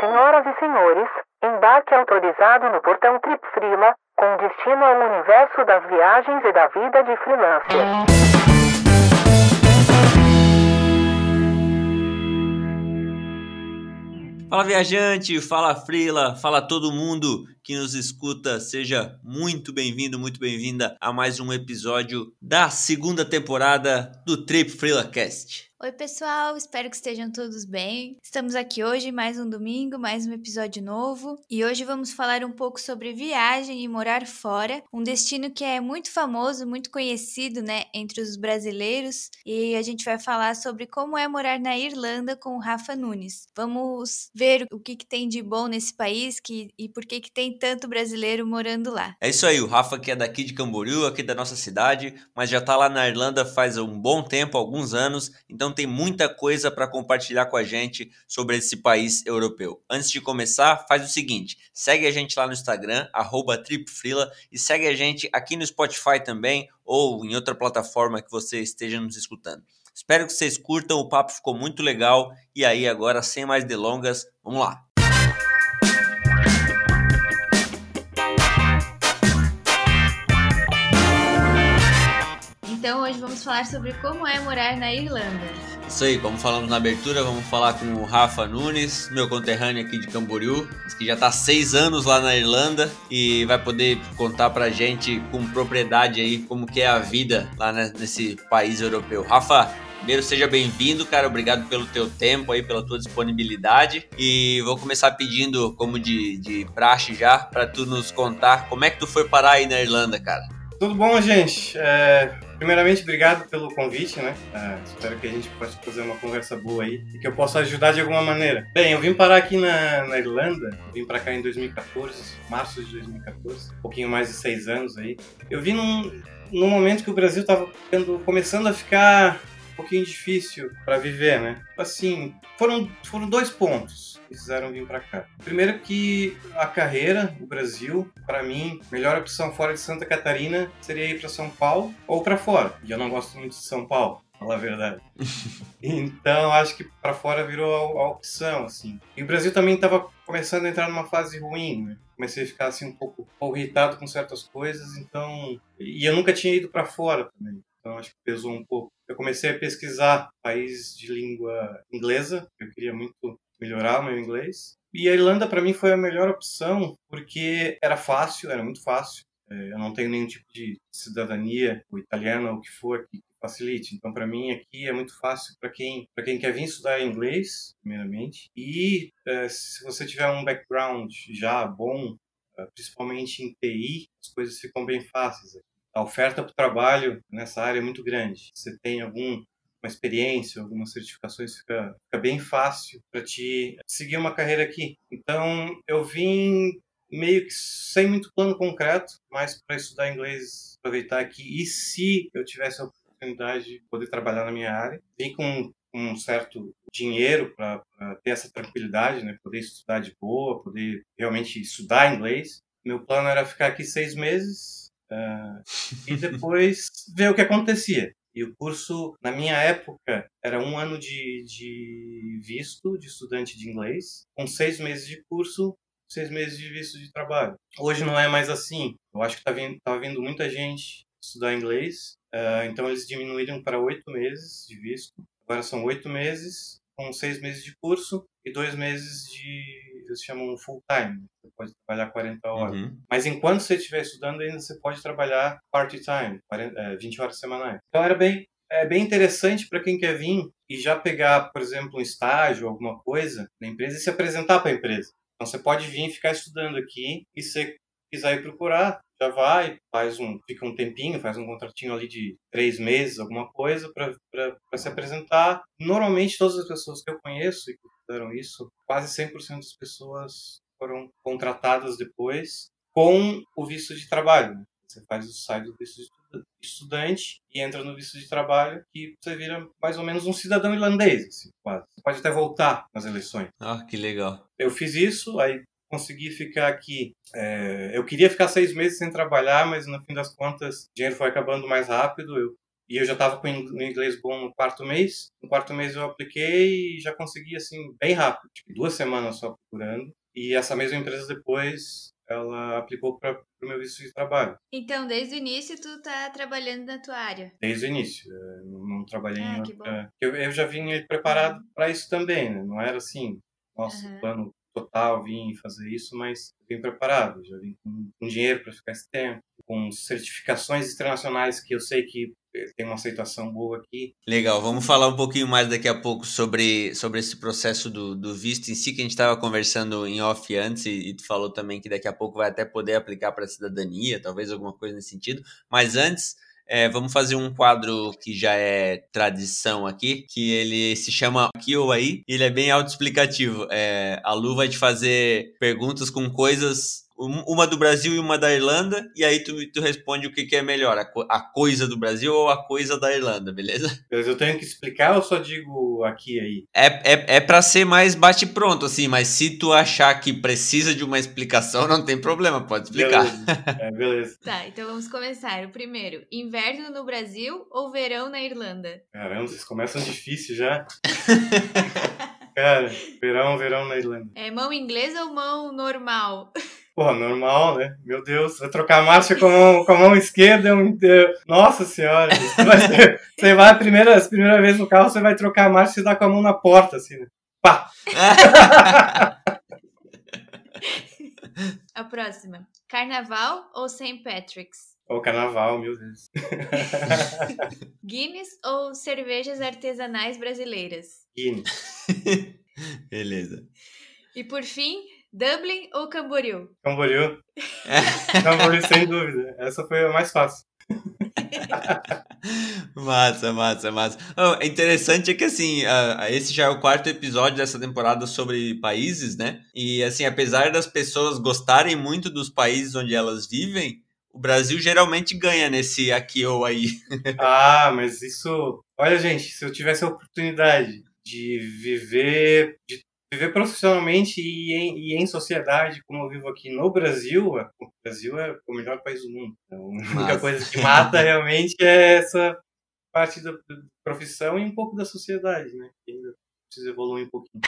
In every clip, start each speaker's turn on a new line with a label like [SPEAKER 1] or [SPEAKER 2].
[SPEAKER 1] Senhoras e senhores, embarque autorizado no portão Trip Frila, com destino ao universo das viagens e da vida de freelancer.
[SPEAKER 2] Fala viajante, fala Frila, fala todo mundo que nos escuta, seja muito bem-vindo, muito bem-vinda a mais um episódio da segunda temporada do Trip Frila Cast.
[SPEAKER 3] Oi, pessoal, espero que estejam todos bem. Estamos aqui hoje, mais um domingo, mais um episódio novo. E hoje vamos falar um pouco sobre viagem e morar fora, um destino que é muito famoso, muito conhecido, né, entre os brasileiros. E a gente vai falar sobre como é morar na Irlanda com o Rafa Nunes. Vamos ver o que, que tem de bom nesse país que, e por que, que tem tanto brasileiro morando lá.
[SPEAKER 2] É isso aí, o Rafa que é daqui de Camboriú, aqui da nossa cidade, mas já tá lá na Irlanda faz um bom tempo, alguns anos, então tem muita coisa para compartilhar com a gente sobre esse país europeu. Antes de começar, faz o seguinte: segue a gente lá no Instagram, tripfrila, e segue a gente aqui no Spotify também, ou em outra plataforma que você esteja nos escutando. Espero que vocês curtam, o papo ficou muito legal. E aí, agora, sem mais delongas, vamos lá!
[SPEAKER 3] Vamos falar sobre como é morar na Irlanda.
[SPEAKER 2] Isso aí, como falamos na abertura, vamos falar com o Rafa Nunes, meu conterrâneo aqui de Camboriú, que já está seis anos lá na Irlanda e vai poder contar pra gente com propriedade aí como que é a vida lá nesse país europeu. Rafa, Primeiro, seja bem-vindo, cara. Obrigado pelo teu tempo aí, pela tua disponibilidade. E vou começar pedindo, como de, de praxe já, para tu nos contar como é que tu foi parar aí na Irlanda, cara.
[SPEAKER 4] Tudo bom, gente? É, primeiramente, obrigado pelo convite, né? É, espero que a gente possa fazer uma conversa boa aí e que eu possa ajudar de alguma maneira. Bem, eu vim parar aqui na, na Irlanda, vim para cá em 2014, março de 2014, um pouquinho mais de seis anos aí. Eu vim num, num momento que o Brasil estava começando a ficar um pouquinho difícil para viver, né? Assim, foram, foram dois pontos que fizeram vir para cá. Primeiro que a carreira no Brasil, para mim, melhor opção fora de Santa Catarina seria ir para São Paulo ou para fora. E eu não gosto muito de São Paulo falar a verdade. então, acho que para fora virou a, a, opção, assim. E o Brasil também estava começando a entrar numa fase ruim, né? Comecei a ficar assim um pouco, um pouco irritado com certas coisas, então, e eu nunca tinha ido para fora também. Então acho que pesou um pouco. Eu comecei a pesquisar países de língua inglesa. Eu queria muito melhorar o meu inglês. E a Irlanda para mim foi a melhor opção porque era fácil, era muito fácil. É, eu não tenho nenhum tipo de cidadania, ou italiana, ou o que for, que facilite. Então, para mim, aqui é muito fácil para quem, quem quer vir estudar inglês, primeiramente. E é, se você tiver um background já bom, é, principalmente em TI, as coisas ficam bem fáceis. A oferta para o trabalho nessa área é muito grande. Você tem algum uma experiência, algumas certificações, fica, fica bem fácil para te seguir uma carreira aqui. Então, eu vim meio que sem muito plano concreto, mas para estudar inglês, aproveitar aqui. E se eu tivesse a oportunidade de poder trabalhar na minha área, vim com um certo dinheiro para ter essa tranquilidade, né? Poder estudar de boa, poder realmente estudar inglês. Meu plano era ficar aqui seis meses uh, e depois ver o que acontecia. E o curso, na minha época, era um ano de, de visto de estudante de inglês, com seis meses de curso, seis meses de visto de trabalho. Hoje não é mais assim. Eu acho que está vindo, tá vindo muita gente estudar inglês, uh, então eles diminuíram para oito meses de visto. Agora são oito meses, com seis meses de curso e dois meses de eles chamam full time. Você pode trabalhar 40 horas. Uhum. Mas enquanto você estiver estudando, ainda você pode trabalhar part-time, 20 é, horas semanais. Então era bem, é bem interessante para quem quer vir e já pegar, por exemplo, um estágio, alguma coisa na empresa e se apresentar para a empresa. Então você pode vir e ficar estudando aqui e se quiser ir procurar, já vai, faz um, fica um tempinho, faz um contratinho ali de três meses, alguma coisa, para se apresentar. Normalmente, todas as pessoas que eu conheço e que fizeram isso, quase 100% das pessoas foram contratadas depois com o visto de trabalho. Né? Você faz o sai do visto de estudante e entra no visto de trabalho que você vira mais ou menos um cidadão irlandês, assim, quase. Você pode até voltar nas eleições.
[SPEAKER 2] Ah, que legal.
[SPEAKER 4] Eu fiz isso, aí consegui ficar aqui. É, eu queria ficar seis meses sem trabalhar, mas no fim das contas o dinheiro foi acabando mais rápido. Eu, E eu já estava com o inglês bom no quarto mês. No quarto mês eu apliquei e já consegui, assim, bem rápido. Tipo, duas semanas só procurando. E essa mesma empresa depois ela aplicou para o meu visto de trabalho.
[SPEAKER 3] Então, desde o início, tu tá trabalhando na tua área?
[SPEAKER 4] Desde o início. Não, não trabalhei
[SPEAKER 3] ah,
[SPEAKER 4] em outra... Eu, eu já vim preparado uhum. para isso também, né? Não era assim, nossa, uhum. plano total, vim fazer isso, mas vim preparado. Já vim com dinheiro para ficar esse tempo, com certificações internacionais que eu sei que tem uma aceitação boa aqui.
[SPEAKER 2] Legal, vamos falar um pouquinho mais daqui a pouco sobre, sobre esse processo do, do visto em si, que a gente estava conversando em off antes, e, e tu falou também que daqui a pouco vai até poder aplicar para a cidadania, talvez alguma coisa nesse sentido. Mas antes, é, vamos fazer um quadro que já é tradição aqui, que ele se chama Aqui ou Aí, e ele é bem autoexplicativo. É, a Lu vai te fazer perguntas com coisas uma do Brasil e uma da Irlanda, e aí tu, tu responde o que, que é melhor, a, co a, coisa do Brasil ou a coisa da Irlanda, beleza?
[SPEAKER 4] Mas eu tenho que explicar ou só digo aqui aí?
[SPEAKER 2] É, é, é pra ser mais bate-pronto, assim, mas se tu achar que precisa de uma explicação, não tem problema, pode explicar.
[SPEAKER 4] Beleza. É, beleza.
[SPEAKER 3] tá, então vamos começar. O primeiro, inverno no Brasil ou verão na Irlanda?
[SPEAKER 4] Caramba, vocês começam difícil já. Cara, verão, verão na Irlanda.
[SPEAKER 3] É mão inglesa ou mão normal?
[SPEAKER 4] Porra, normal, né? Meu Deus, vai trocar marcha com a mão, com a mão esquerda. É Nossa senhora. Você vai, você vai a primeira, a primeira vez no carro, você vai trocar a marcha e dá com a mão na porta, assim, né? Pá!
[SPEAKER 3] a próxima. Carnaval ou St. Patrick's?
[SPEAKER 4] Ou carnaval, meu Deus.
[SPEAKER 3] Guinness ou cervejas artesanais brasileiras?
[SPEAKER 4] Guinness.
[SPEAKER 2] Beleza.
[SPEAKER 3] E por fim, Dublin ou Camboriú?
[SPEAKER 4] Camboriú. Camboriú, sem dúvida. Essa foi a mais fácil.
[SPEAKER 2] massa, massa, massa. Oh, interessante é que assim, uh, esse já é o quarto episódio dessa temporada sobre países, né? E assim, apesar das pessoas gostarem muito dos países onde elas vivem, o Brasil geralmente ganha nesse aqui ou aí.
[SPEAKER 4] ah, mas isso. Olha, gente, se eu tivesse a oportunidade de viver, de viver profissionalmente e em, e em, sociedade, como eu vivo aqui no Brasil, o Brasil é o melhor país do mundo. Então, a única coisa que mata realmente é essa parte da profissão e um pouco da sociedade, né? Que ainda precisa evoluir um pouquinho.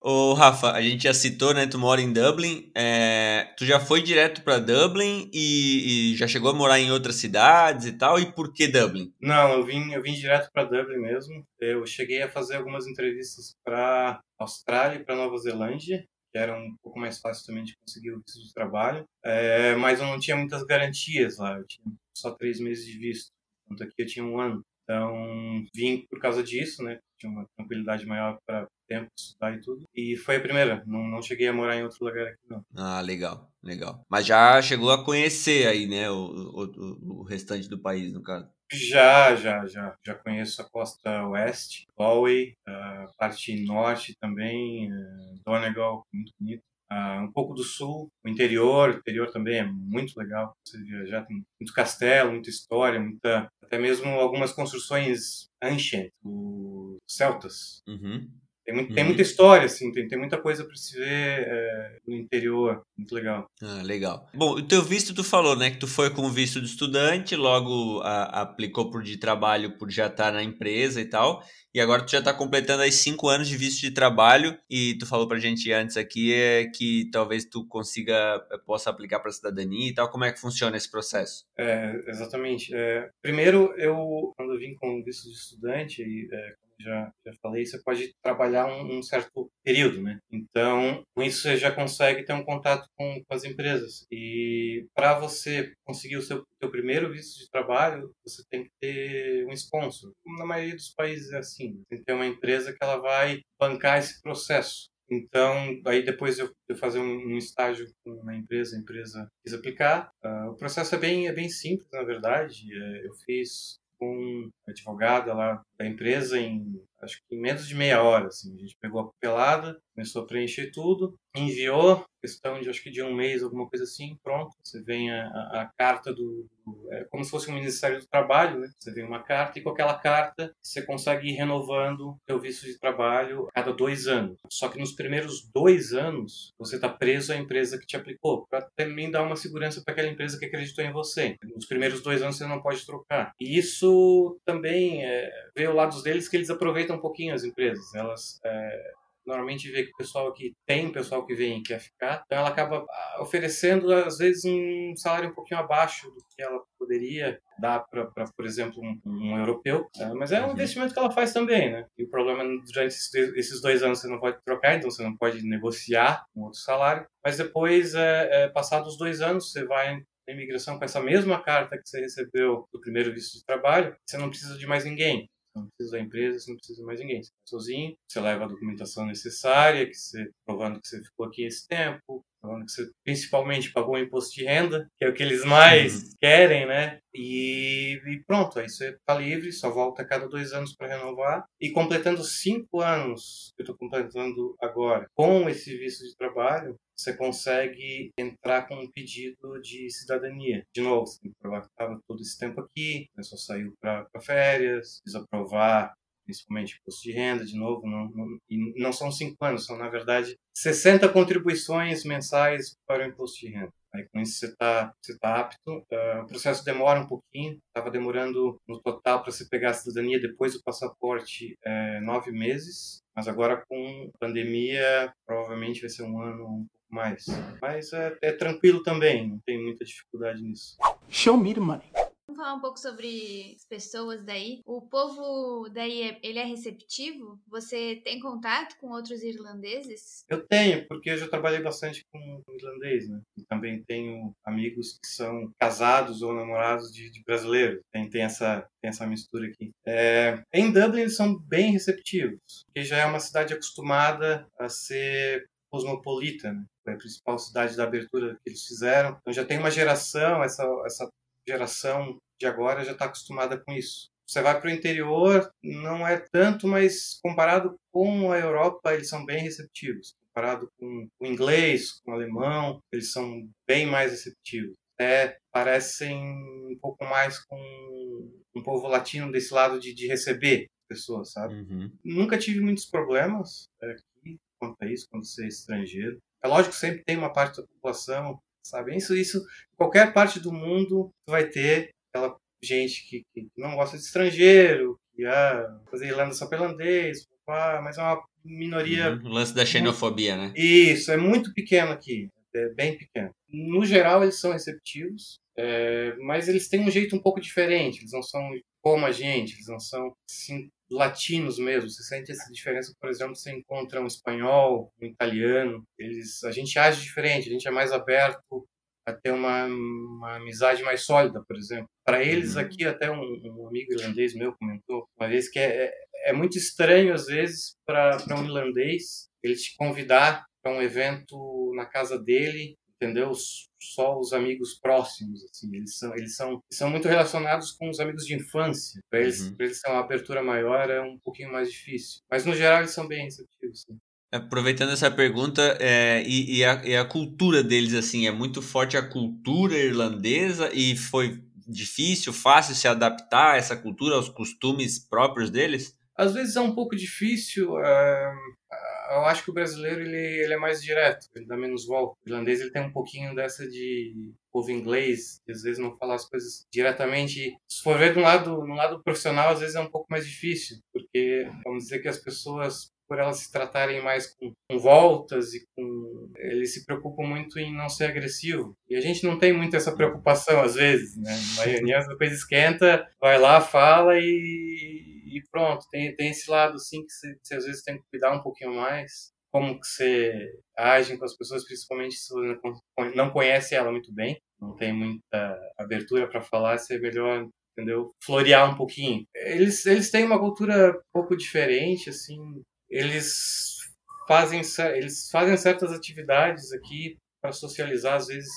[SPEAKER 2] Ô, Rafa, a gente já citou, né? Tu mora em Dublin. É, tu já foi direto para Dublin e, e, já chegou a morar em outras cidades e tal? E por que Dublin?
[SPEAKER 4] Não, eu vim, eu vim direto para Dublin mesmo. Eu cheguei a fazer algumas entrevistas para Austrália e para Nova Zelândia, que era um pouco mais fácil também de conseguir o visto de trabalho. É, mas eu não tinha muitas garantias lá. Eu tinha só três meses de visto. Enquanto aqui eu tinha um ano. Então, vim por causa disso, né? Tinha uma tranquilidade maior para tempo, estudar e tudo. E foi a primeira. Não, não cheguei a morar em outro lugar aqui, não.
[SPEAKER 2] Ah, legal, legal. Mas já chegou a conhecer aí, né? O, o, o restante do país, no caso.
[SPEAKER 4] Já, já, já. Já conheço a costa oeste, Galway, a parte norte também, eh, Donegal, muito bonito. Uh, um pouco do sul, o interior, o interior também é muito legal você viajar, tem muito castelo, muita história, muita, até mesmo algumas construções ancient, os celtas.
[SPEAKER 2] Uhum.
[SPEAKER 4] Tem, muito, uhum. tem muita história, assim, tem, tem muita coisa para se ver é, no interior, muito legal.
[SPEAKER 2] Ah, legal. Bom, o teu visto tu falou, né, que tu foi com visto de estudante, logo a, aplicou por de trabalho por já estar tá na empresa e tal, e agora tu já está completando aí cinco anos de visto de trabalho, e tu falou pra gente antes aqui é, que talvez tu consiga, eh, possa aplicar para cidadania e tal, como é que funciona esse processo?
[SPEAKER 4] É, exatamente. É, primeiro, eu, quando eu vim com visto de estudante, é, já, já falei, você pode trabalhar um, um, certo período, né? Então, com isso você já consegue ter um contato com, com as empresas. E para você conseguir o seu, seu primeiro visto de trabalho, você tem que ter um sponsor. Na maioria dos países é assim. Tem que ter uma empresa que ela vai bancar esse processo. Então, aí depois eu, eu fazer um, um, estágio na empresa, a empresa quis aplicar. Uh, o processo é bem, é bem simples, na verdade. É, eu fiz com advogada lá da empresa em acho que em menos de meia hora. Assim. A gente pegou a pelada, começou a preencher tudo, enviou, questão de acho que de um mês, alguma coisa assim, pronto. Você vem a, a, carta do, É como se fosse um Ministério do Trabalho, né? Você vem uma carta e com aquela carta você consegue ir renovando seu visto de trabalho a cada dois anos. Só que nos primeiros dois anos você está preso à empresa que te aplicou, para também dar uma segurança para aquela empresa que acreditou em você. Nos primeiros dois anos você não pode trocar. E isso também é, vê o lado deles que eles aproveitam um pouquinho as empresas. Elas é, normalmente vê que o pessoal aqui tem pessoal que vem e quer ficar, então ela acaba ah, oferecendo às vezes um salário um pouquinho abaixo do que ela poderia dar para, por exemplo, um, um europeu, né? mas é um uhum. investimento que ela faz também, né? E o problema é durante esses dois anos você não pode trocar, então você não pode negociar um outro salário, mas depois, é, é, passados dois anos, você vai na imigração com essa mesma carta que você recebeu do primeiro visto de trabalho, você não precisa de mais ninguém não precisa da empresa, você não precisa de mais ninguém. Você está sozinho, você leva a documentação necessária, que você, provando que você ficou aqui esse tempo, provando que você principalmente pagou o imposto de renda, que é o que eles mais uhum. querem, né? E, e, pronto, aí você está livre, só volta a cada dois anos para renovar. E completando cinco anos, que eu estou completando agora, com esse visto de trabalho, você consegue entrar com um pedido de cidadania. De novo, você tem que provar que estava todo esse tempo aqui, a pessoa saiu para férias, precisa provar principalmente imposto de renda, de novo, não, não, e não são cinco anos, são, na verdade, 60 contribuições mensais para o imposto de renda. Aí com isso você está você tá apto. Uh, o processo demora um pouquinho, estava demorando no total para você pegar a cidadania depois do passaporte é, nove meses, mas agora com pandemia provavelmente vai ser um ano um pouco mais. Mas é, é tranquilo também, não tem muita dificuldade nisso.
[SPEAKER 5] Show me the money.
[SPEAKER 3] Vamos falar um pouco sobre as pessoas daí. O povo daí, é, ele é receptivo? Você tem contato com outros irlandeses?
[SPEAKER 4] Eu tenho, porque eu já trabalhei bastante com irlandês, né? E também tenho amigos que são casados ou namorados de, de brasileiros. Tem, tem, essa, tem essa mistura aqui. É, em Dublin eles são bem receptivos, porque já é uma cidade acostumada a ser cosmopolita, né? Foi a principal cidade da abertura que eles fizeram. Então já tem uma geração, essa, essa geração de agora já está acostumada com isso. Você vai para o interior, não é tanto, mas comparado com a Europa, eles são bem receptivos. Comparado com o inglês, com o alemão, eles são bem mais receptivos. Até parecem um pouco mais com um povo latino desse lado de, de receber pessoas, sabe? Uhum. Nunca tive muitos problemas aqui quanto a isso, quando você é estrangeiro. É lógico que sempre tem uma parte da população sabe? Isso, isso, qualquer parte do mundo vai ter aquela gente que, que não gosta de estrangeiro, que ah, fazer Irlanda só pelo holandês, mas é uma minoria.
[SPEAKER 2] Uhum, o lance da xenofobia, né?
[SPEAKER 4] Isso, é muito pequeno aqui, é bem pequeno. No geral, eles são receptivos, é, mas eles têm um jeito um pouco diferente, eles não são como a gente, eles não são assim, latinos mesmo. Você sente essa diferença, por exemplo, você encontra um espanhol, um italiano, eles, a gente age diferente, a gente é mais aberto a ter uma, uma amizade mais sólida, por exemplo. Para eles uhum. aqui, até um, um, amigo irlandês meu comentou uma vez que é, é, é muito estranho, às vezes, para um irlandês ele te convidar para um evento na casa dele entendeu? Só os amigos próximos, assim, eles são, eles são, são muito relacionados com os amigos de infância. Para eles, uhum. eles ter uma abertura maior é um pouquinho mais difícil. Mas no geral eles são bem receptivos. Sim.
[SPEAKER 2] Aproveitando essa pergunta, é, e, e, a, e a cultura deles, assim, é muito forte a cultura irlandesa e foi difícil, fácil se adaptar a essa cultura, aos costumes próprios deles?
[SPEAKER 4] Às vezes é um pouco difícil. Uh, eu acho que o brasileiro ele, ele é mais direto, ele dá menos volta. O irlandês ele tem um pouquinho dessa de povo inglês, que às vezes não fala as coisas diretamente. Se for ver do lado, no lado profissional, às vezes é um pouco mais difícil, porque vamos dizer que as pessoas por elas se tratarem mais com, com, voltas e com eles se preocupam muito em não ser agressivo e a gente não tem muito essa preocupação às vezes né uma reunião depois esquenta vai lá fala e e pronto, tem, tem esse lado assim que você, você, às vezes tem que cuidar um pouquinho mais, como que você age com as pessoas, principalmente se você não conhece ela muito bem, não tem muita abertura para falar, você é melhor entendeu? Florear um pouquinho. Eles, eles têm uma cultura um pouco diferente, assim, eles fazem, eles fazem certas atividades aqui para socializar, às vezes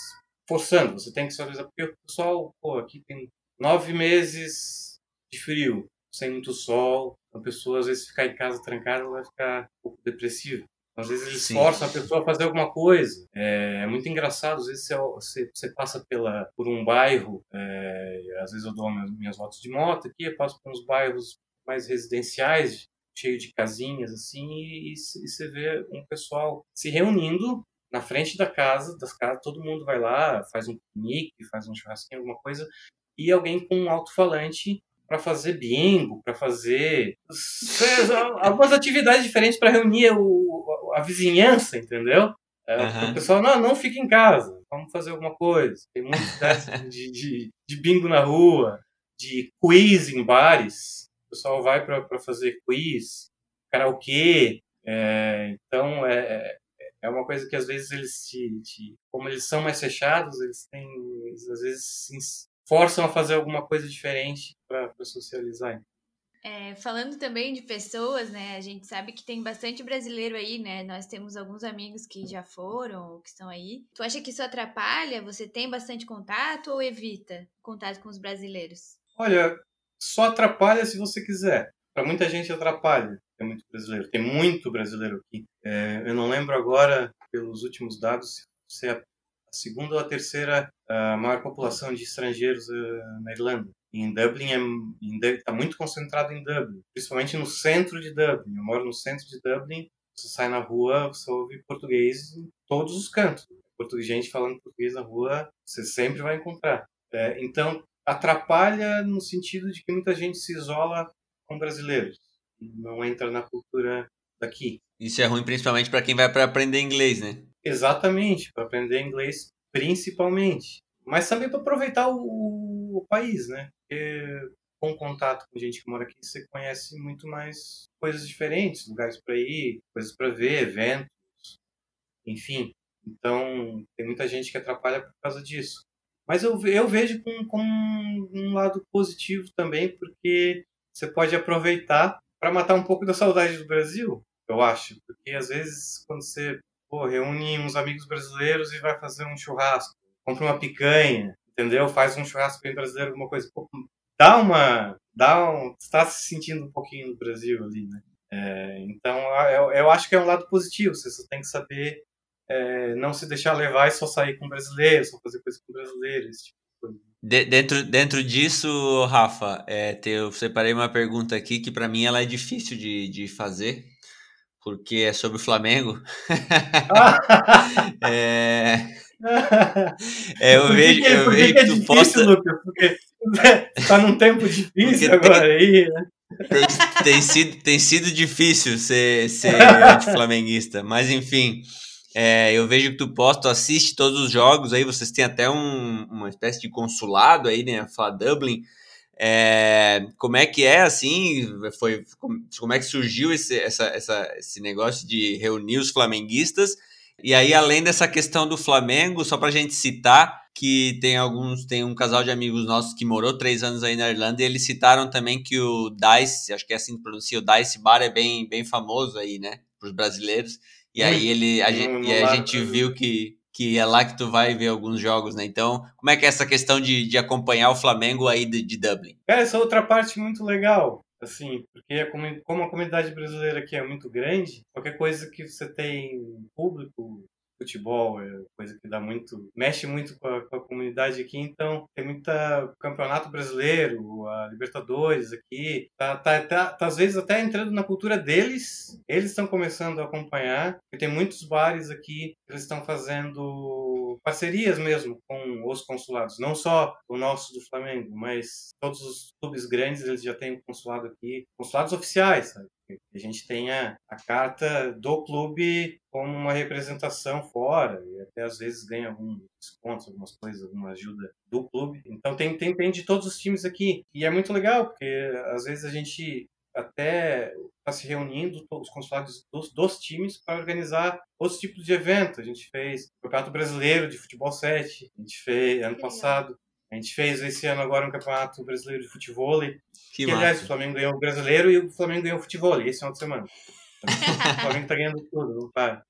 [SPEAKER 4] forçando, você tem que socializar, porque o pessoal, pô, aqui tem nove meses de frio, sem muito sol. A pessoa, às vezes, ficar em casa trancada, ela vai ficar um pouco depressiva. Às vezes eles
[SPEAKER 2] Sim.
[SPEAKER 4] forçam a pessoa a fazer alguma coisa. É, é muito engraçado. Às vezes você, você, você passa pela, por um bairro, é, às vezes eu dou minhas, minhas voltas de moto aqui, eu passo por uns bairros mais residenciais, cheio de casinhas assim, e, e você vê um pessoal se reunindo na frente da casa, das casas, todo mundo vai lá, faz um piquenique, faz um churrasquinho, alguma coisa, e alguém com um alto-falante para fazer bingo, para fazer algumas atividades diferentes para reunir o, a vizinhança, entendeu? É,
[SPEAKER 2] Aham.
[SPEAKER 4] O pessoal, não, não fica em casa, vamos fazer alguma coisa. Tem muitos dessas de, de, de bingo na rua, de quiz em bares. O pessoal vai para fazer quiz, karaokê. É, então, é, é uma coisa que às vezes eles te, te- Como eles são mais fechados, eles têm. Eles, às vezes se forçam a fazer alguma coisa diferente para socializar.
[SPEAKER 3] É, falando também de pessoas, né? A gente sabe que tem bastante brasileiro aí, né? Nós temos alguns amigos que já foram ou que estão aí. Tu acha que isso atrapalha? Você tem bastante contato ou evita contato com os brasileiros?
[SPEAKER 4] Olha, só atrapalha se você quiser. Para muita gente atrapalha. Tem muito brasileiro. Tem muito brasileiro aqui. É, eu não lembro agora, pelos últimos dados, se é a segunda ou a terceira ah, maior população de estrangeiros ah, na Irlanda. Em Dublin está muito concentrado em Dublin, principalmente no centro de Dublin. Eu moro no centro de Dublin. Você sai na rua, você ouve português em todos os cantos. Português, gente falando português na rua, você sempre vai encontrar. É, então atrapalha no sentido de que muita gente se isola com brasileiros, não entra na cultura daqui.
[SPEAKER 2] Isso é ruim principalmente para quem vai para aprender inglês, né?
[SPEAKER 4] Exatamente, para aprender inglês principalmente, mas também para aproveitar o, o país, né? Porque com contato com gente que mora aqui, você conhece muito mais coisas diferentes, lugares para ir, coisas para ver, eventos, enfim. Então, tem muita gente que atrapalha por causa disso. Mas eu, eu vejo com, com um lado positivo também, porque você pode aproveitar para matar um pouco da saudade do Brasil, eu acho. Porque às vezes, quando você pô, reúne uns amigos brasileiros e vai fazer um churrasco, compra uma picanha, entendeu? Faz um churrasco bem brasileiro, alguma coisa. Pô, dá uma. Dá um, está se sentindo um pouquinho no Brasil ali, né? É, então, eu, eu acho que é um lado positivo. Você só tem que saber é, não se deixar levar e só sair com brasileiros, só fazer coisa com brasileiros, tipo de coisa.
[SPEAKER 2] De- dentro, dentro disso, Rafa, é, te- eu separei uma pergunta aqui que para mim ela é difícil de, de fazer, porque é sobre o Flamengo. É, é, eu vejo,
[SPEAKER 4] que-
[SPEAKER 2] eu
[SPEAKER 4] por que
[SPEAKER 2] vejo
[SPEAKER 4] que é
[SPEAKER 2] que tu
[SPEAKER 4] difícil,
[SPEAKER 2] posta,
[SPEAKER 4] Lucas? Porque tá num tempo difícil
[SPEAKER 2] Porque tem-
[SPEAKER 4] agora aí, né?
[SPEAKER 2] tem, tem sido, tem sido difícil ser, ser anti-flamenguista, mas enfim, é, eu vejo que tu posta, tu assiste todos os jogos aí, vocês têm até um- uma espécie de consulado aí, né, Fla Dublin, É, como é que é assim? Foi como, como é que surgiu esse, essa, essa, esse negócio de reunir os flamenguistas? E aí, além dessa questão do Flamengo, só pra gente citar que tem alguns, tem um casal de amigos nossos que morou três anos aí na Irlanda e eles citaram também que o Dice, acho que é assim que pronuncia, o Dice Bar é bem, bem famoso aí, né, pros brasileiros. E aí ele, a, gente, e a gente viu que, que é lá que tu vai ver alguns jogos, né? Então, como é que é essa questão de, de acompanhar o Flamengo aí de, de Dublin?
[SPEAKER 4] Cara, essa outra parte muito legal, assim, porque como a comunidade brasileira aqui é muito grande, qualquer coisa que você tem público, futebol é coisa que dá muito, mexe muito com a, com a comunidade aqui, então tem muita campeonato brasileiro, a Libertadores aqui, tá, tá, tá, tá às vezes até entrando na cultura deles, eles estão começando a acompanhar, porque tem muitos bares aqui que eles estão fazendo parcerias mesmo com os consulados, não só o nosso do Flamengo, mas todos os clubes grandes eles já têm um consulado aqui, consulados oficiais, sabe? A gente tenha a carta do clube como uma representação fora e até às vezes ganha algum desconto, algumas coisas, alguma ajuda do clube. Então tem, tem, tem de todos os times aqui e é muito legal porque às vezes a gente até está se reunindo os consulados dos, dos times para organizar outros tipos de evento. A gente fez o Campeonato Brasileiro de Futebol 7, a gente fez ano passado, a gente fez esse ano agora um Campeonato Brasileiro de Futebol.
[SPEAKER 2] Que
[SPEAKER 4] Que, aliás, o. Flamengo ganhou o brasileiro e o Flamengo ganhou o futebol esse final de semana. O Flamengo tá ganhando tudo, não para.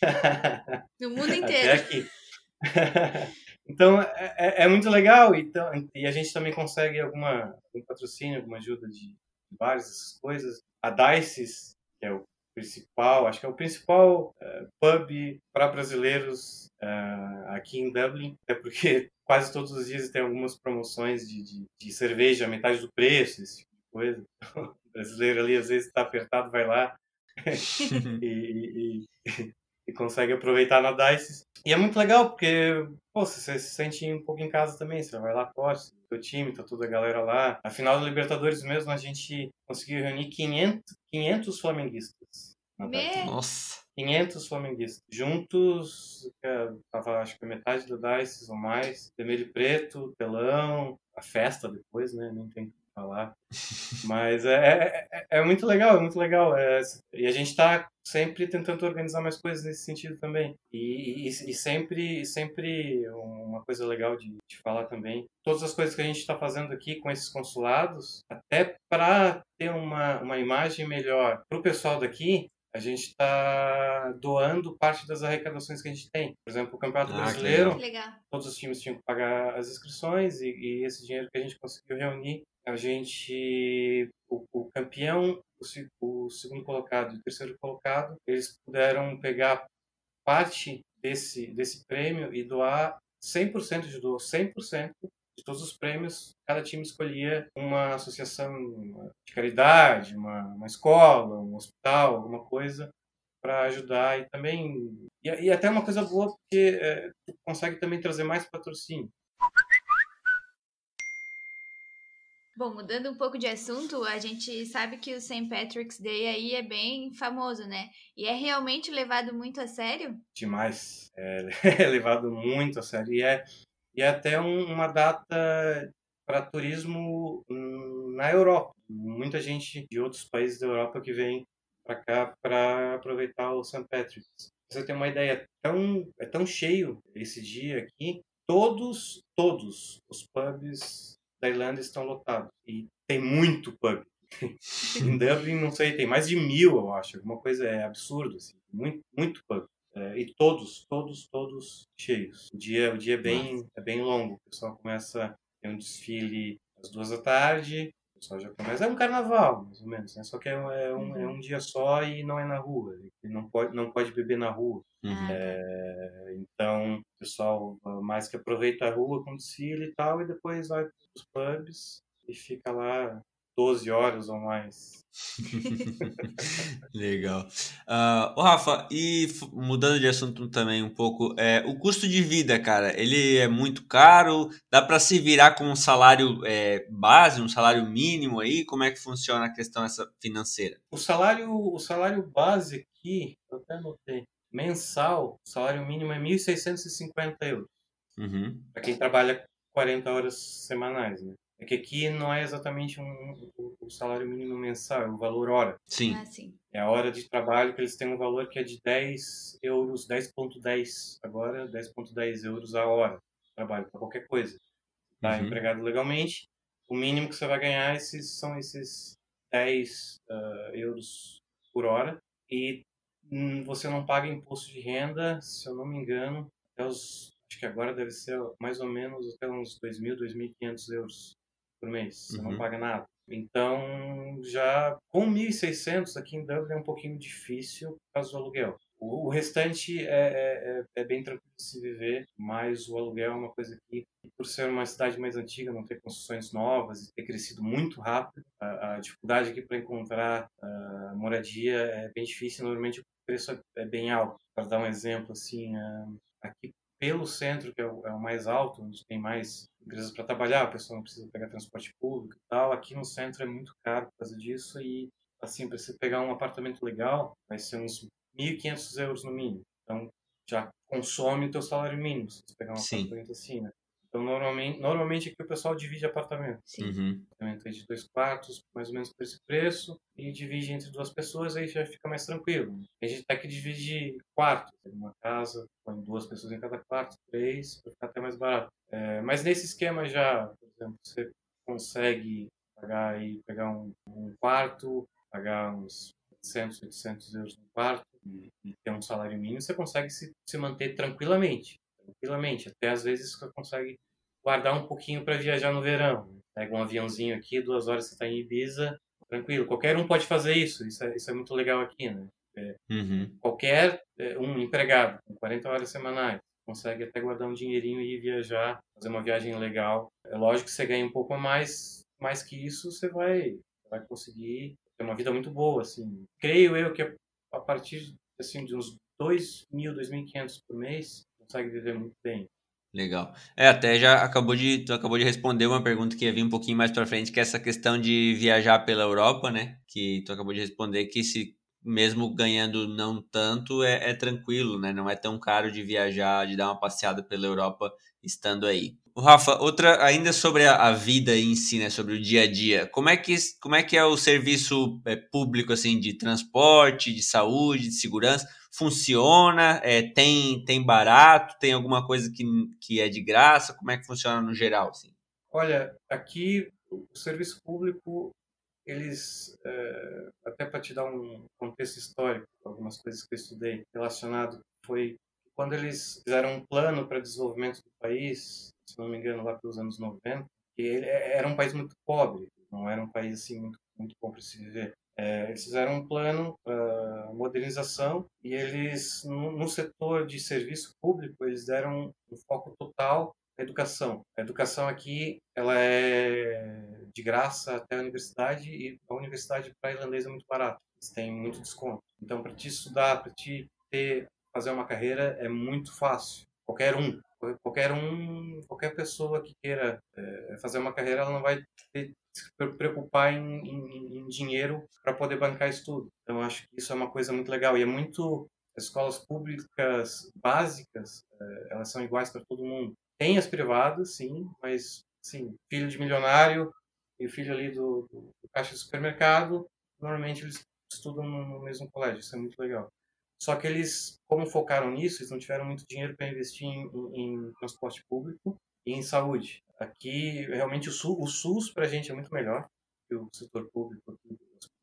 [SPEAKER 3] No mundo
[SPEAKER 4] Até
[SPEAKER 3] inteiro.
[SPEAKER 4] aqui. então, é, é- é muito legal. Então, e a gente também consegue alguma, algum patrocínio, alguma ajuda de várias dessas coisas. A Dices, que é o principal, acho que é o principal uh, pub para brasileiros uh, aqui em Dublin, é porque quase todos os dias tem algumas promoções de, de, de cerveja, metade do preço, esse tipo de coisa. o brasileiro ali às vezes está apertado, vai lá e, e, e, e, consegue aproveitar na Dice. E é muito legal porque pô, você se sente um pouco em casa também, você vai lá, torce, teu time, tá toda a galera lá. Na final da Libertadores mesmo, a gente conseguiu reunir 500, 500 flamenguistas.
[SPEAKER 2] Nossa!
[SPEAKER 4] 500 flamenguistas. Juntos, tava acho que metade da DICE ou mais. Vermelho preto, telão, a festa depois, né? Nem tem que falar. Mas é, é, é, é, muito legal, é muito legal. É, e a gente está sempre tentando organizar mais coisas nesse sentido também. E, e, e sempre, sempre uma coisa legal de, de, falar também, todas as coisas que a gente está fazendo aqui com esses consulados, até para ter uma, uma imagem melhor para o pessoal daqui, a gente está doando parte das arrecadações que a gente tem. Por exemplo, o Campeonato ah, Brasileiro, todos os times tinham que pagar as inscrições e, e, esse dinheiro que a gente conseguiu reunir, a gente, o, o campeão, o, o, segundo colocado e o terceiro colocado, eles puderam pegar parte desse, desse prêmio e doar 100% de doou 100% de todos os prêmios, cada time escolhia uma associação de caridade, uma, uma escola, um hospital, alguma coisa para ajudar e também e, e, até uma coisa boa porque é, consegue também trazer mais patrocínio.
[SPEAKER 3] Bom, mudando um pouco de assunto, a gente sabe que o St. Patrick's Day aí é bem famoso, né? E é realmente levado muito a sério?
[SPEAKER 4] Demais. É, é levado muito a sério. E é, e é até um, uma data para turismo na Europa. Muita gente de outros países da Europa que vem para cá para aproveitar o St. Patrick's. Você tem uma ideia, tão, é tão cheio esse dia aqui, todos, todos os pubs da Irlanda estão lotados. E tem muito pub. em Dublin, não sei, tem mais de mil, eu acho. Alguma coisa é absurdo, assim. Muito, muito pub. É, e todos, todos, todos cheios. O dia, o dia é, bem, é bem longo. O pessoal começa, tem um desfile às duas da tarde, pessoal já começa. É um carnaval, mais ou menos, né? Só que é, é, um, é um dia só e não é na rua. Ele não pode, não pode beber na rua. Uhum. É, então, o pessoal mais que aproveita a rua com desfile e tal, e depois vai para os pubs e fica lá 12 horas ou mais.
[SPEAKER 2] Legal. Uh, o Rafa, e mudando de assunto também um pouco, é, o custo de vida, cara, ele é muito caro? Dá para se virar com um salário é, base, um salário mínimo aí? Como é que funciona a questão essa financeira?
[SPEAKER 4] O salário, o salário base aqui, eu até anotei, mensal, o salário mínimo é 1.650 euros. Uhum. Para quem trabalha 40 horas semanais, né? É que aqui não é exatamente um, um, o salário mínimo mensal, é o valor hora.
[SPEAKER 2] Sim.
[SPEAKER 3] Ah, sim.
[SPEAKER 4] É a hora de trabalho que eles têm um valor que é de 10 euros, 10.10 agora, 10.10 euros a hora de trabalho para qualquer coisa. Está uhum. empregado legalmente, o mínimo que você vai ganhar esses, são esses 10 uh, ah, euros por hora e hum, você não paga imposto de renda, se eu não me engano, até os acho que agora deve ser mais ou menos até uns 2.000, 2.500 euros por mês, você uhum. não paga nada. Então, já com 1.600 aqui em Dublin é um pouquinho difícil por causa do aluguel. O, o restante é, é, é, é, bem tranquilo de se viver, mas o aluguel é uma coisa que, por ser uma cidade mais antiga, não ter construções novas e ter crescido muito rápido, a, a dificuldade aqui para encontrar uh, moradia é bem difícil. Normalmente o preço é, é bem alto. Para dar um exemplo, assim, uh, aqui pelo centro, que é o, é o mais alto, onde tem mais empresas para trabalhar, a pessoa não precisa pegar transporte público e tal. Aqui no centro é muito caro por causa disso e, assim, para você pegar um apartamento legal, vai ser uns 1.500 euros no mínimo. Então, já consome o teu salário mínimo, se você pegar um Sim. apartamento assim, né? Então, normalmente, normalmente aqui o pessoal divide apartamento.
[SPEAKER 2] Sim. Uhum.
[SPEAKER 4] Apartamento de dois quartos, mais ou menos por esse preço, e divide entre duas pessoas, aí já fica mais tranquilo. A gente até que divide quartos, uma casa, põe duas pessoas em cada quarto, três, para ficar até mais barato. É, mas nesse esquema já, por exemplo, você consegue pagar aí, pegar um, um quarto, pagar uns 700, 800 euros no quarto e, e ter um salário mínimo, você consegue se, se manter tranquilamente tranquilamente. Até às vezes você consegue guardar um pouquinho para viajar no verão. Pega um aviãozinho aqui, duas horas você está em Ibiza, tranquilo. Qualquer um pode fazer isso. Isso é, isso é muito legal aqui, né? É,
[SPEAKER 2] Uhum.
[SPEAKER 4] qualquer é, um empregado com 40 horas semanais consegue até guardar um dinheirinho e ir viajar, fazer uma viagem legal. É lógico que você ganha um pouco a mais, mais que isso, você vai, vai conseguir ter uma vida muito boa, assim. Creio eu que a partir assim de uns 2.000, 2.500 por mês, consegue viver muito bem.
[SPEAKER 2] Legal. É, até já acabou de, tu acabou de responder uma pergunta que ia vir um pouquinho mais pra frente, que é essa questão de viajar pela Europa, né? Que tu acabou de responder que se mesmo ganhando não tanto, é, é tranquilo, né? Não é tão caro de viajar, de dar uma passeada pela Europa estando aí. Rafa, outra ainda sobre a, a vida em si, né? Sobre o dia a dia. Como é que, como é, que é o serviço é, público, assim, de transporte, de saúde, de segurança? Funciona? É, tem, tem barato? Tem alguma coisa que, que é de graça? Como é que funciona no geral, assim?
[SPEAKER 4] Olha, aqui o serviço público eles, é, até para te dar um contexto histórico, algumas coisas que eu estudei relacionado, foi quando eles fizeram um plano para desenvolvimento do país, se não me engano, lá pelos anos 90, que ele é, era um país muito pobre, não era um país assim muito, muito bom para se viver. É, eles fizeram um plano para modernização e eles, no, no, setor de serviço público, eles deram um foco total à educação. A educação aqui, ela é de graça até a universidade e a universidade para irlandês é muito barata. Eles têm muito desconto. Então, para te estudar, para te ter, fazer uma carreira é muito fácil. Qualquer um, qualquer um, qualquer pessoa que queira é, fazer uma carreira, ela não vai ter, se preocupar em, em, em dinheiro para poder bancar isso tudo. Então, acho que isso é uma coisa muito legal e é muito as escolas públicas básicas, é, elas são iguais para todo mundo. Tem as privadas, sim, mas sim, filho de milionário e filho ali do, do, do caixa de supermercado, normalmente eles estudam no, no, mesmo colégio, isso é muito legal. Só que eles, como focaram nisso, eles não tiveram muito dinheiro para investir em, em, transporte público e em saúde. Aqui, realmente, o, SUS, o SUS para a gente é muito melhor que o setor público,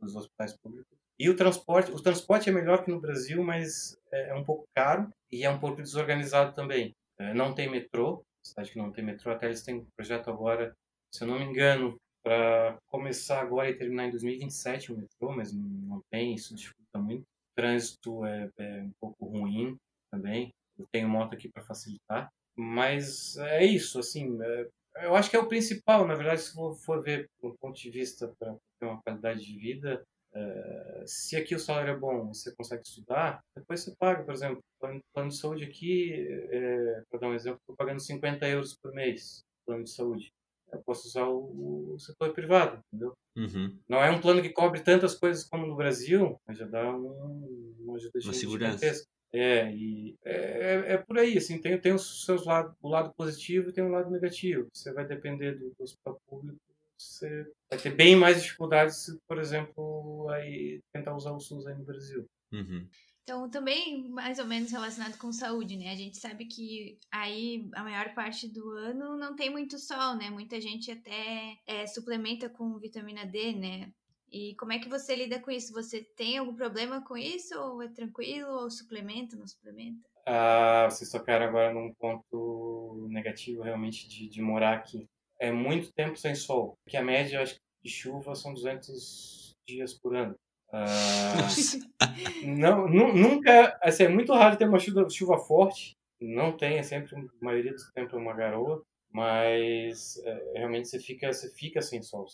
[SPEAKER 4] os hospitais públicos. E o transporte, o transporte é melhor que no Brasil, mas é, é um pouco caro e é um pouco desorganizado também. É, não tem metrô, cidade que não tem metrô, até eles têm um projeto agora, se eu não me engano, para começar agora e terminar em 2027 o metrô, mas não tem, isso dificulta muito. Trânsito é, é um pouco ruim também. Eu tenho moto aqui para facilitar. Mas é isso, assim, é, eu acho que é o principal, na verdade, se for, for ver do ponto de vista para ter uma qualidade de vida, é, se aqui o salário é bom, você consegue estudar, depois você paga, por exemplo, plano, plano de saúde aqui, é, para dar um exemplo, estou pagando 50 euros por mês, plano de saúde. Eu posso usar o, o setor privado, entendeu?
[SPEAKER 2] Uhum.
[SPEAKER 4] Não é um plano que cobre tantas coisas como no Brasil, mas já dá um, uma ajuda
[SPEAKER 2] uma segurança.
[SPEAKER 4] Gigantesca. É, e é, é, é, por aí, assim, tem, tem os seus lados, o lado positivo e tem o lado negativo. Você vai depender do, do hospital público, você vai ter bem mais dificuldades se, por exemplo, aí tentar usar o SUS aí no Brasil.
[SPEAKER 2] Uhum.
[SPEAKER 3] Então, também mais ou menos relacionado com saúde, né? A gente sabe que aí a maior parte do ano não tem muito sol, né? Muita gente até é, suplementa com vitamina D, né? E como é que você lida com isso? Você tem algum problema com isso? Ou é tranquilo? Ou suplementa, não suplementa?
[SPEAKER 4] Ah, vocês tocaram agora num ponto negativo realmente de, de morar aqui. É muito tempo sem sol. Porque a média, acho que, de chuva são 200 dias por ano. Uh, não, nunca, assim, é muito raro ter uma chuva, chuva forte. Não tem, é sempre, a maioria do tempo, uma garoa. Mas é, realmente você fica, você fica sem sol.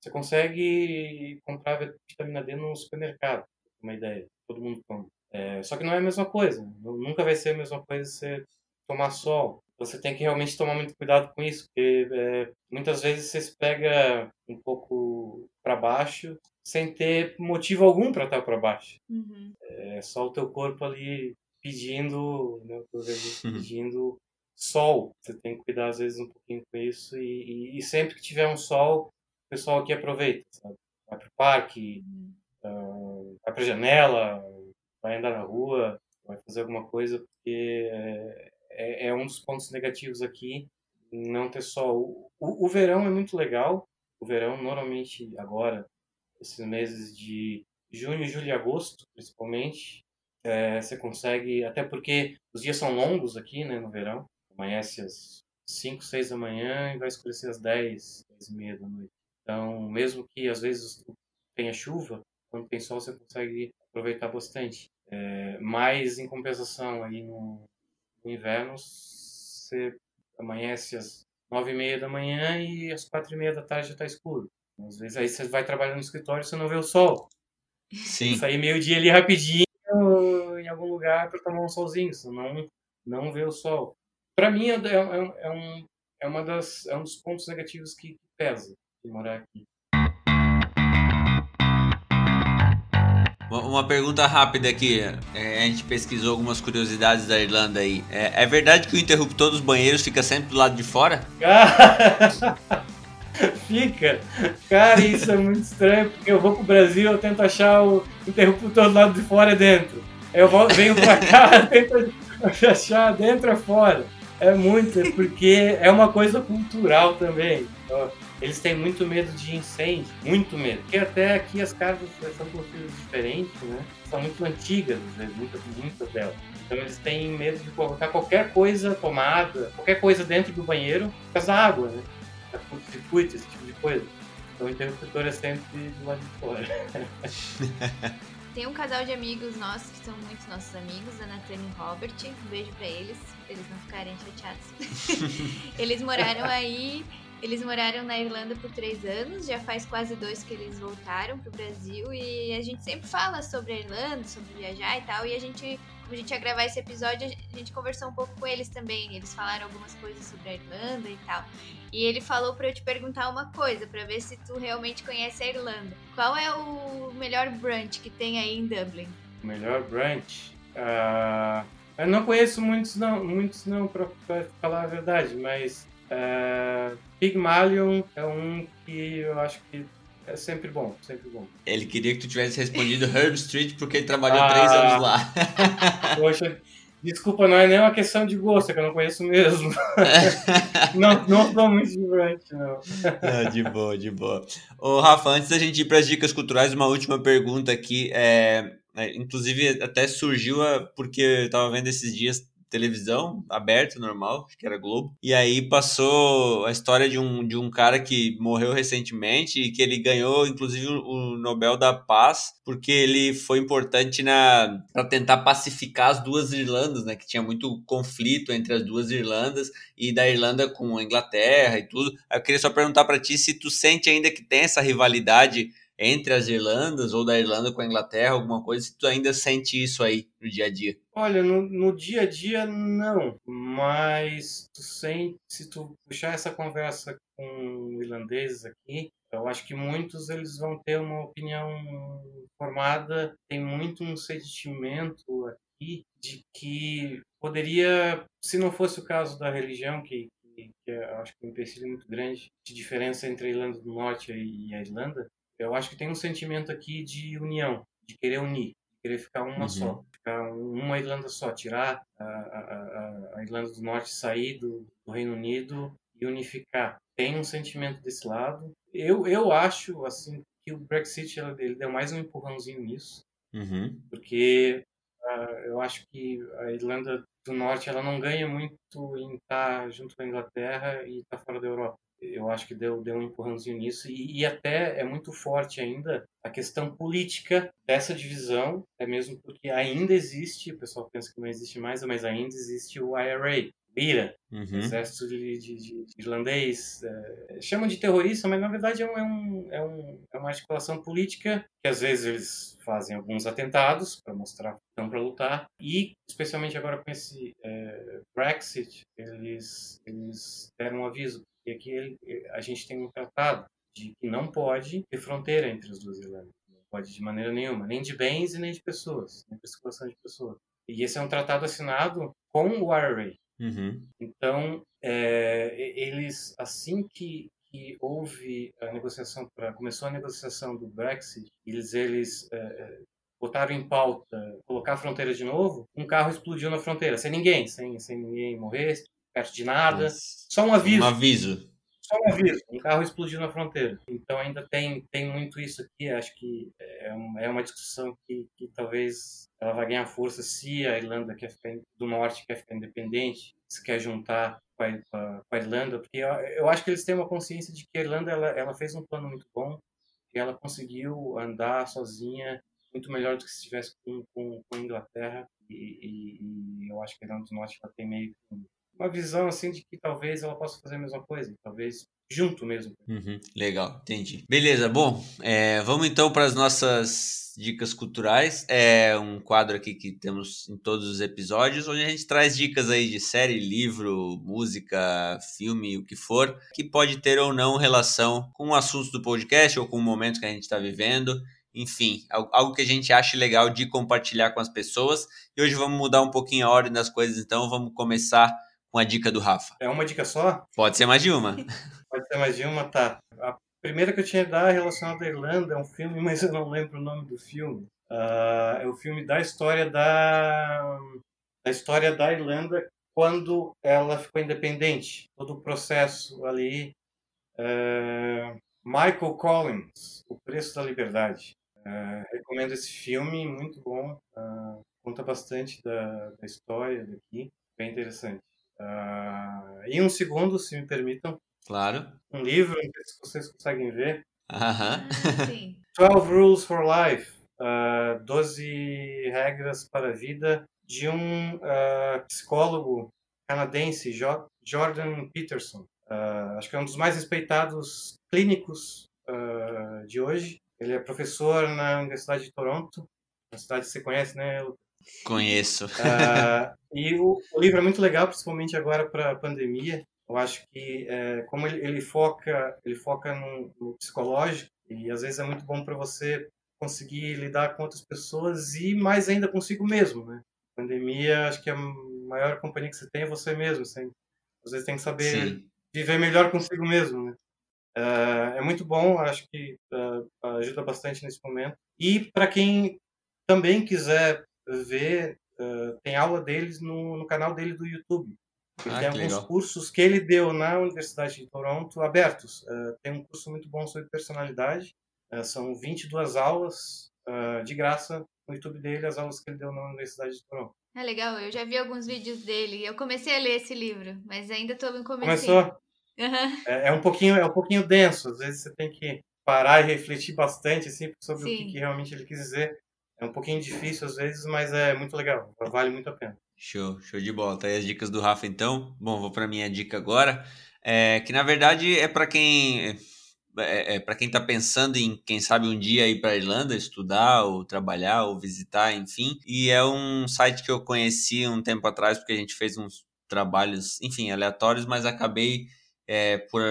[SPEAKER 4] Você consegue comprar vitamina D no supermercado, uma ideia. Todo mundo toma. É, só que não é a mesma coisa. Nunca vai ser a mesma coisa você tomar sol. Você tem que realmente tomar muito cuidado com isso, porque é, muitas vezes você se pega um pouco para baixo sem ter motivo algum para estar para baixo.
[SPEAKER 3] Uhum.
[SPEAKER 4] É só o teu corpo ali pedindo, né, pedindo sol. Você tem que cuidar às vezes um pouquinho com isso e, e, e sempre que tiver um sol, o pessoal aqui aproveita, sabe? Vai pro parque,
[SPEAKER 3] uhum.
[SPEAKER 4] uh, vai pra janela, vai andar na rua, vai fazer alguma coisa, porque é, é, é um dos pontos negativos aqui, não ter sol. O, o verão é muito legal, o verão normalmente agora esses meses de junho, julho e agosto, principalmente. É, você consegue, até porque os dias são longos aqui, né, no verão. Amanhece às 5, 6 da manhã e vai escurecer às 10, 10 e meia da noite. Então, mesmo que às vezes tem a chuva, quando tem sol você consegue aproveitar bastante. É, mas em compensação aí no, no inverno você amanhece às nove e meia da manhã e às quatro e meia da tarde já está escuro. Às vezes aí você vai trabalhar no escritório e você não vê o sol.
[SPEAKER 2] Sim.
[SPEAKER 4] Sair meio dia ali rapidinho em algum lugar para tomar um solzinho, senão não vê o sol. Para mim é, é, é, um, é, uma das, é um dos pontos negativos que pesa de morar aqui.
[SPEAKER 2] Uma pergunta rápida aqui. É, a gente pesquisou algumas curiosidades da Irlanda aí. É, é, verdade que o interruptor dos banheiros fica sempre do lado de fora?
[SPEAKER 4] fica. Cara, isso é muito estranho, porque eu vou pro Brasil, eu tento achar o interruptor do lado de fora e dentro. Eu venho pra cá, tento achar dentro e fora. É muito, é porque é uma coisa cultural também. Eles têm muito medo de incêndio, muito medo. Porque até aqui as casas são construídas diferentes, né? São muito antigas, muitas, muitas delas. Então eles têm medo de colocar qualquer coisa tomada, qualquer coisa dentro do banheiro, por causa da água, né? Da curto-circuito, esse tipo de coisa. Então o interruptor é sempre do lado de fora.
[SPEAKER 3] Tem um casal de amigos nossos que são muitos nossos amigos, a Natane e Robert. Um beijo pra eles, pra eles não ficarem chateados. eles moraram aí eles moraram na Irlanda por três anos, já faz quase dois que eles voltaram pro Brasil e a gente sempre fala sobre a Irlanda, sobre viajar e tal. E a gente, a gente ia gravar esse episódio, a gente conversou um pouco com eles também. Eles falaram algumas coisas sobre a Irlanda e tal. E ele falou para eu te perguntar uma coisa, para ver se tu realmente conhece a Irlanda. Qual é o melhor brunch que tem aí em Dublin?
[SPEAKER 4] O melhor brunch? Uh, eu não conheço muitos não, muitos não, para falar a verdade, mas Uh, Pygmalion é um que eu acho que é sempre bom, sempre bom.
[SPEAKER 2] Ele queria que tu tivesse respondido Herb Street porque ele trabalhou ah, três anos lá.
[SPEAKER 4] Poxa, desculpa, não é nem uma questão de gosto, é que eu não conheço mesmo. não, não sou muito vibrante, não.
[SPEAKER 2] Ah, de boa, de boa. Ô, Rafa, antes da gente ir para as dicas culturais, uma última pergunta aqui. É, é, inclusive, até surgiu a, porque eu estava vendo esses dias televisão, aberto, normal, acho que era Globo. E aí passou a história de um, de um cara que morreu recentemente e que ele ganhou, inclusive, o Nobel da Paz, porque ele foi importante na para tentar pacificar as duas Irlandas, né? Que tinha muito conflito entre as duas Irlandas e da Irlanda com a Inglaterra e tudo. Eu queria só perguntar para ti se tu sente ainda que tem essa rivalidade entre as Irlandas ou da Irlanda com a Inglaterra, alguma coisa, se tu ainda sente isso aí no dia a dia?
[SPEAKER 4] Olha, no, no dia a dia não, mas tu sente, se tu puxar essa conversa com irlandeses aqui, eu acho que muitos eles vão ter uma opinião formada, tem muito um sentimento aqui de que poderia, se não fosse o caso da religião, que, que, eu acho que é um empecilho muito grande de diferença entre a Irlanda do Norte e a Irlanda, eu acho que tem um sentimento aqui de união, de querer unir, de querer ficar uma uhum. só, ficar uma Irlanda só, tirar a, a, a, Irlanda do Norte, sair do, do, Reino Unido e unificar. Tem um sentimento desse lado. Eu, eu acho assim que o Brexit ele deu mais um empurrãozinho nisso,
[SPEAKER 2] uhum.
[SPEAKER 4] porque uh, eu acho que a Irlanda do Norte ela não ganha muito em estar junto com a Inglaterra e estar fora da Europa eu acho que deu, deu um empurrãozinho nisso. E, e, até é muito forte ainda a questão política dessa divisão, é mesmo porque ainda existe, o pessoal pensa que não existe mais, mas ainda existe o IRA, BIRA, uhum. Exército de, de, de Irlandês, é, chamam de terrorista, mas na verdade é, um, é, um, é, um, é uma articulação política que às vezes eles fazem alguns atentados para mostrar que estão para lutar. E especialmente agora com esse é, Brexit eles eles deram um aviso e aqui ele, a gente tem um tratado de que não pode ter fronteira entre as duas Irlandas. Não pode de maneira nenhuma, nem de bens e nem de pessoas, nem de circulação de pessoas. E esse é um tratado assinado com o IRA.
[SPEAKER 2] Uhum.
[SPEAKER 4] Então, é, eles, assim que, que houve a negociação, pra, começou a negociação do Brexit, eles, eles é, é botaram em pauta colocar a fronteira de novo, um carro explodiu na fronteira, sem ninguém, sem, sem ninguém morrer, perto de nada. Só um aviso.
[SPEAKER 2] Um aviso.
[SPEAKER 4] Só um aviso. Um carro explodiu na fronteira. Então ainda tem, tem muito isso aqui. Acho que é, é uma discussão que, que talvez ela vai ganhar força se a Irlanda quer ficar, do Norte quer ficar independente, se quer juntar com a, com a Irlanda, porque eu, eu, acho que eles têm uma consciência de que a Irlanda ela, ela fez um plano muito bom e ela conseguiu andar sozinha muito melhor do que se estivesse com, com, com a Inglaterra e, e, e, eu acho que a Irlanda do Norte ela tem meio uma visão assim de que talvez ela possa fazer a mesma coisa, talvez junto mesmo.
[SPEAKER 2] Uhum, legal, entendi. Beleza, bom, é, vamos então para as nossas dicas culturais. É um quadro aqui que temos em todos os episódios, onde a gente traz dicas aí de série, livro, música, filme, o que for, que pode ter ou não relação com o assunto do podcast ou com o momento que a gente está vivendo. Enfim, algo que a gente ache legal de compartilhar com as pessoas. E hoje vamos mudar um pouquinho a ordem das coisas, então vamos começar com a dica do Rafa.
[SPEAKER 4] É uma dica só?
[SPEAKER 2] Pode ser mais de uma.
[SPEAKER 4] Pode ser mais de uma, tá. A primeira que eu tinha que dar relacionada à Irlanda é um filme, mas eu não lembro o nome do filme. Uh, é o filme da história da, da história da Irlanda quando ela ficou independente. Todo o processo ali. Uh, Michael Collins, O Preço da Liberdade. Uh, recomendo esse filme, muito bom. conta bastante da, da história daqui, bem interessante. Uh, e um segundo, se me permitam.
[SPEAKER 2] Claro.
[SPEAKER 4] Um livro, não sei se vocês conseguem ver.
[SPEAKER 2] Aham.
[SPEAKER 3] Ah, sim.
[SPEAKER 4] 12 Rules for Life. Uh, ah, 12 regras para a vida de um uh, psicólogo canadense, jo Jordan Peterson. Uh, acho que é um dos mais respeitados clínicos uh, de hoje. Ele é professor na Universidade de Toronto, uma cidade que você conhece, né?
[SPEAKER 2] Conheço.
[SPEAKER 4] Uh, e o, o, livro é muito legal, principalmente agora para a pandemia. Eu acho que é, como ele, ele, foca ele foca no, no, psicológico e às vezes é muito bom para você conseguir lidar com outras pessoas e mais ainda consigo mesmo, né? Pandemia, acho que a maior companhia que você tem é você mesmo. Você, às vezes tem que saber Sim. viver melhor consigo mesmo, né? Uh, é muito bom, acho que uh, ajuda bastante nesse momento. E para quem também quiser ver, uh, tem aula deles no, no, canal dele do YouTube. Ele ah, tem alguns legal. cursos que ele deu na Universidade de Toronto abertos. Uh, tem um curso muito bom sobre personalidade. Uh, são 22 aulas de graça no YouTube dele, as aulas que ele deu na Universidade de Toronto.
[SPEAKER 3] É legal, eu já vi alguns vídeos dele. Eu comecei a ler esse livro, mas ainda estou no começo.
[SPEAKER 4] Começou? Uhum. É, é, um pouquinho, é um pouquinho denso. Às vezes você tem que parar e refletir bastante assim, sobre Sim. o que, que realmente ele quis dizer. É um pouquinho difícil às vezes, mas é muito legal. Vale muito a pena.
[SPEAKER 2] Show, show de bola. Tá aí as dicas do Rafa então. Bom, vou para minha dica agora, é, que na verdade é para quem é, é para quem está pensando em, quem sabe, um dia ir para Irlanda estudar, ou trabalhar, ou visitar, enfim. E é um site que eu conheci um tempo atrás, porque a gente fez uns trabalhos, enfim, aleatórios, mas acabei é, por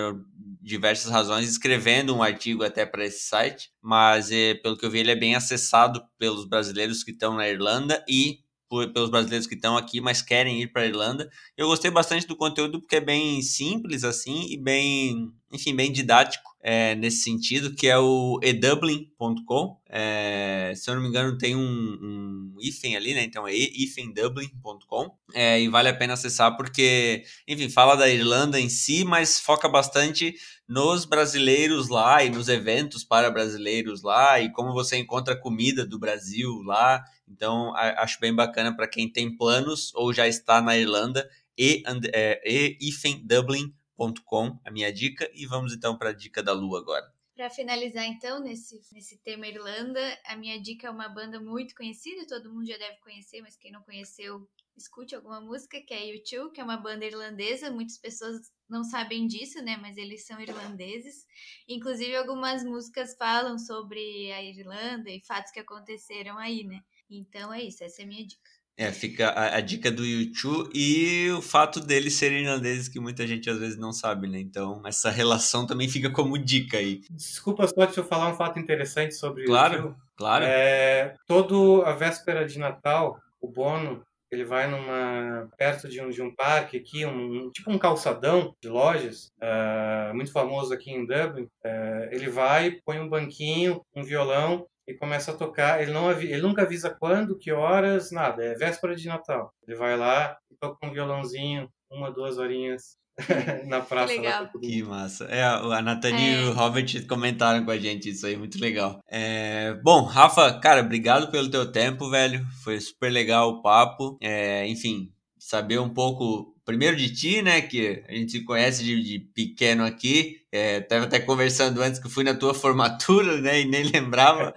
[SPEAKER 2] diversas razões, escrevendo um artigo até para esse site, mas é, pelo que eu vi, ele é bem acessado pelos brasileiros que estão na Irlanda e por, pelos brasileiros que estão aqui, mas querem ir para a Irlanda. Eu gostei bastante do conteúdo porque é bem simples assim e bem, enfim, bem didático é, nesse sentido, que é o edublin.com. É, se eu não me engano, tem um, um hífen ali, né? Então é ifendublin.com. É, e vale a pena acessar porque, enfim, fala da Irlanda em si, mas foca bastante nos brasileiros lá e nos eventos para brasileiros lá e como você encontra comida do Brasil lá. Então, acho bem bacana para quem tem planos ou já está na Irlanda e, é, e ifendublin.com com a minha dica, e vamos então para a dica da Lu agora.
[SPEAKER 3] Para finalizar, então, nesse, nesse tema Irlanda, a minha dica é uma banda muito conhecida, todo mundo já deve conhecer, mas quem não conheceu, escute alguma música, que é U2, que é uma banda irlandesa. Muitas pessoas não sabem disso, né? Mas eles são irlandeses. Inclusive, algumas músicas falam sobre a Irlanda e fatos que aconteceram aí, né? Então é isso, essa é a minha dica.
[SPEAKER 2] É, fica a, a, dica do YouTube e o fato deles serem irlandeses que muita gente às vezes não sabe, né? Então, essa relação também fica como dica aí.
[SPEAKER 4] Desculpa só, deixa eu falar um fato interessante sobre
[SPEAKER 2] claro,
[SPEAKER 4] YouTube.
[SPEAKER 2] Claro,
[SPEAKER 4] é, Todo a véspera de Natal, o Bono, ele vai numa perto de um, de um parque aqui, um, tipo um calçadão de lojas, uh, muito famoso aqui em Dublin. Uh, ele vai, põe um banquinho, um violão e começa a tocar. Ele, não ele nunca avisa quando, que horas, nada. É véspera de Natal. Ele vai lá e toca um violãozinho, uma, duas horinhas na praça.
[SPEAKER 3] Que legal.
[SPEAKER 2] Que massa. É, a Nathalie é. e o Robert comentaram com a gente isso aí, muito legal. É, bom, Rafa, cara, obrigado pelo teu tempo, velho. Foi super legal o papo. É, enfim, saber um pouco, primeiro de ti, né? Que a gente se conhece de, de pequeno aqui. É, tava até conversando antes que fui na tua formatura, né? E nem lembrava.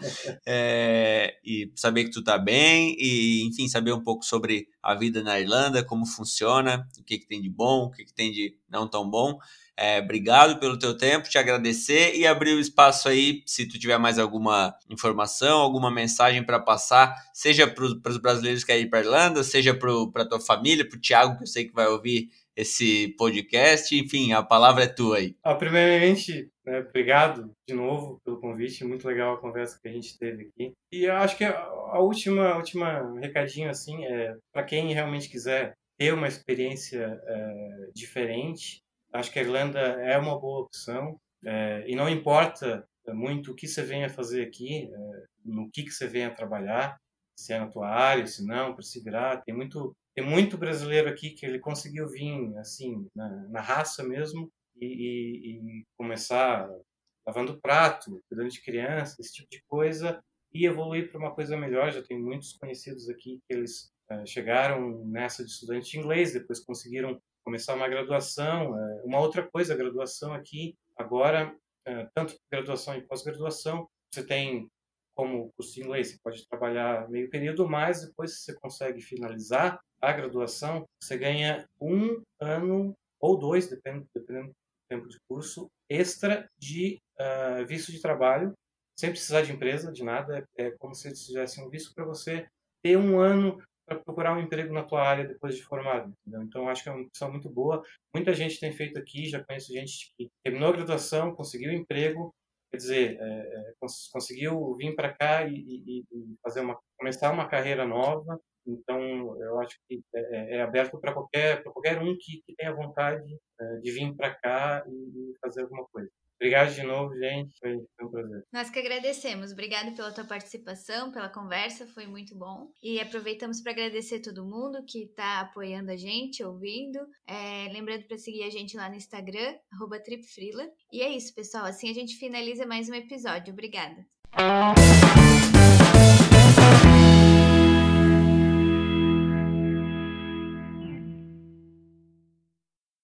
[SPEAKER 2] É, e saber que tu tá bem e, enfim, saber um pouco sobre a vida na Irlanda, como funciona, o que, que tem de bom, o que, que tem de não tão bom. É, obrigado pelo teu tempo, te agradecer e abrir o espaço aí, se tu tiver mais alguma informação, alguma mensagem para passar, seja para os brasileiros que querem ir para Irlanda, seja para tua família, para o Thiago, que eu sei que vai ouvir esse podcast. Enfim, a palavra é tua aí.
[SPEAKER 4] Ah, primeiramente, né, obrigado de novo pelo convite. Muito legal a conversa que a gente teve aqui. E eu acho que a última, a última recadinho assim é para quem realmente quiser ter uma experiência é, diferente Acho que a Irlanda é uma boa opção é, e não importa muito o que você venha fazer aqui, é, no que, que você venha trabalhar, se é na tua área, se não, para se virar. Tem muito, tem muito brasileiro aqui que ele conseguiu vir assim na, na raça mesmo e, e, e, começar lavando prato, cuidando de criança, esse tipo de coisa e evoluir para uma coisa melhor. Já tem muitos conhecidos aqui que eles é, chegaram nessa de estudante de inglês, depois conseguiram começar uma graduação. É, uma outra coisa, a graduação aqui, agora, é, tanto graduação e pós-graduação, você tem como curso de inglês, você pode trabalhar meio período, mas depois você consegue finalizar a graduação, você ganha um ano ou dois, dependendo, dependendo do tempo de curso, extra de uh, visto de trabalho, sem precisar de empresa, de nada. É, é como se tivesse um visto para você ter um ano para procurar um emprego na tua área depois de formado. Entendeu? Então, acho que é uma opção muito boa. Muita gente tem feito aqui, já conheço gente que terminou a graduação, conseguiu emprego, quer dizer, é, é, conseguiu vir para cá e, e, e, fazer uma, começar uma carreira nova. Então, eu acho que é, é, é aberto para qualquer, qualquer um que, que tenha vontade é, de vir para cá e, e fazer alguma coisa. Obrigado de novo, gente. Foi, um prazer.
[SPEAKER 3] Nós que agradecemos. Obrigado pela tua participação, pela conversa, foi muito bom. E aproveitamos para agradecer todo mundo que está apoiando a gente, ouvindo. É, lembrando para seguir a gente lá no Instagram, tripfrila. E é isso, pessoal. Assim a gente finaliza mais um episódio. Obrigada.